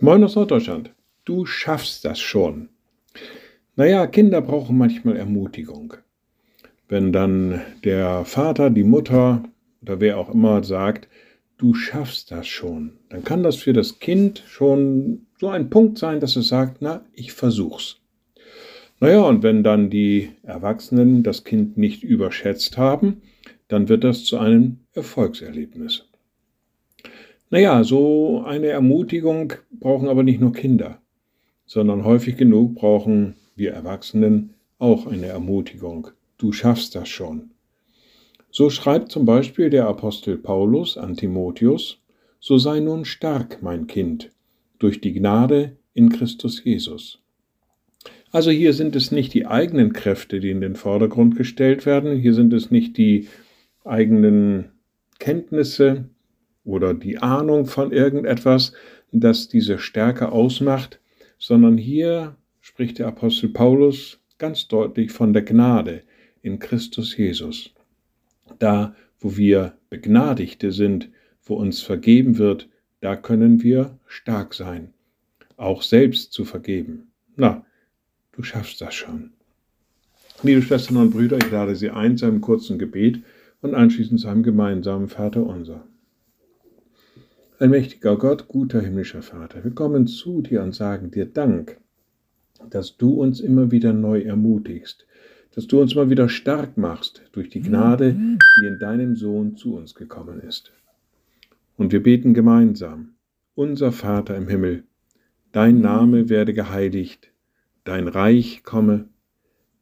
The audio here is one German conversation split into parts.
Moin aus Norddeutschland. Du schaffst das schon. Naja, Kinder brauchen manchmal Ermutigung. Wenn dann der Vater, die Mutter oder wer auch immer sagt, du schaffst das schon, dann kann das für das Kind schon so ein Punkt sein, dass es sagt, na, ich versuch's. Naja, und wenn dann die Erwachsenen das Kind nicht überschätzt haben, dann wird das zu einem Erfolgserlebnis. Naja, so eine Ermutigung brauchen aber nicht nur Kinder, sondern häufig genug brauchen wir Erwachsenen auch eine Ermutigung. Du schaffst das schon. So schreibt zum Beispiel der Apostel Paulus an Timotheus, so sei nun stark, mein Kind, durch die Gnade in Christus Jesus. Also hier sind es nicht die eigenen Kräfte, die in den Vordergrund gestellt werden, hier sind es nicht die eigenen Kenntnisse, oder die Ahnung von irgendetwas, das diese Stärke ausmacht, sondern hier spricht der Apostel Paulus ganz deutlich von der Gnade in Christus Jesus. Da, wo wir Begnadigte sind, wo uns vergeben wird, da können wir stark sein, auch selbst zu vergeben. Na, du schaffst das schon. Liebe Schwestern und Brüder, ich lade Sie ein zu einem kurzen Gebet und anschließend zu einem gemeinsamen Vater unser. Allmächtiger Gott, guter himmlischer Vater, wir kommen zu dir und sagen dir Dank, dass du uns immer wieder neu ermutigst, dass du uns mal wieder stark machst durch die Gnade, die in deinem Sohn zu uns gekommen ist. Und wir beten gemeinsam, unser Vater im Himmel, dein Name werde geheiligt, dein Reich komme,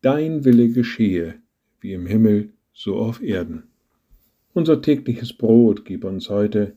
dein Wille geschehe, wie im Himmel, so auf Erden. Unser tägliches Brot gib uns heute,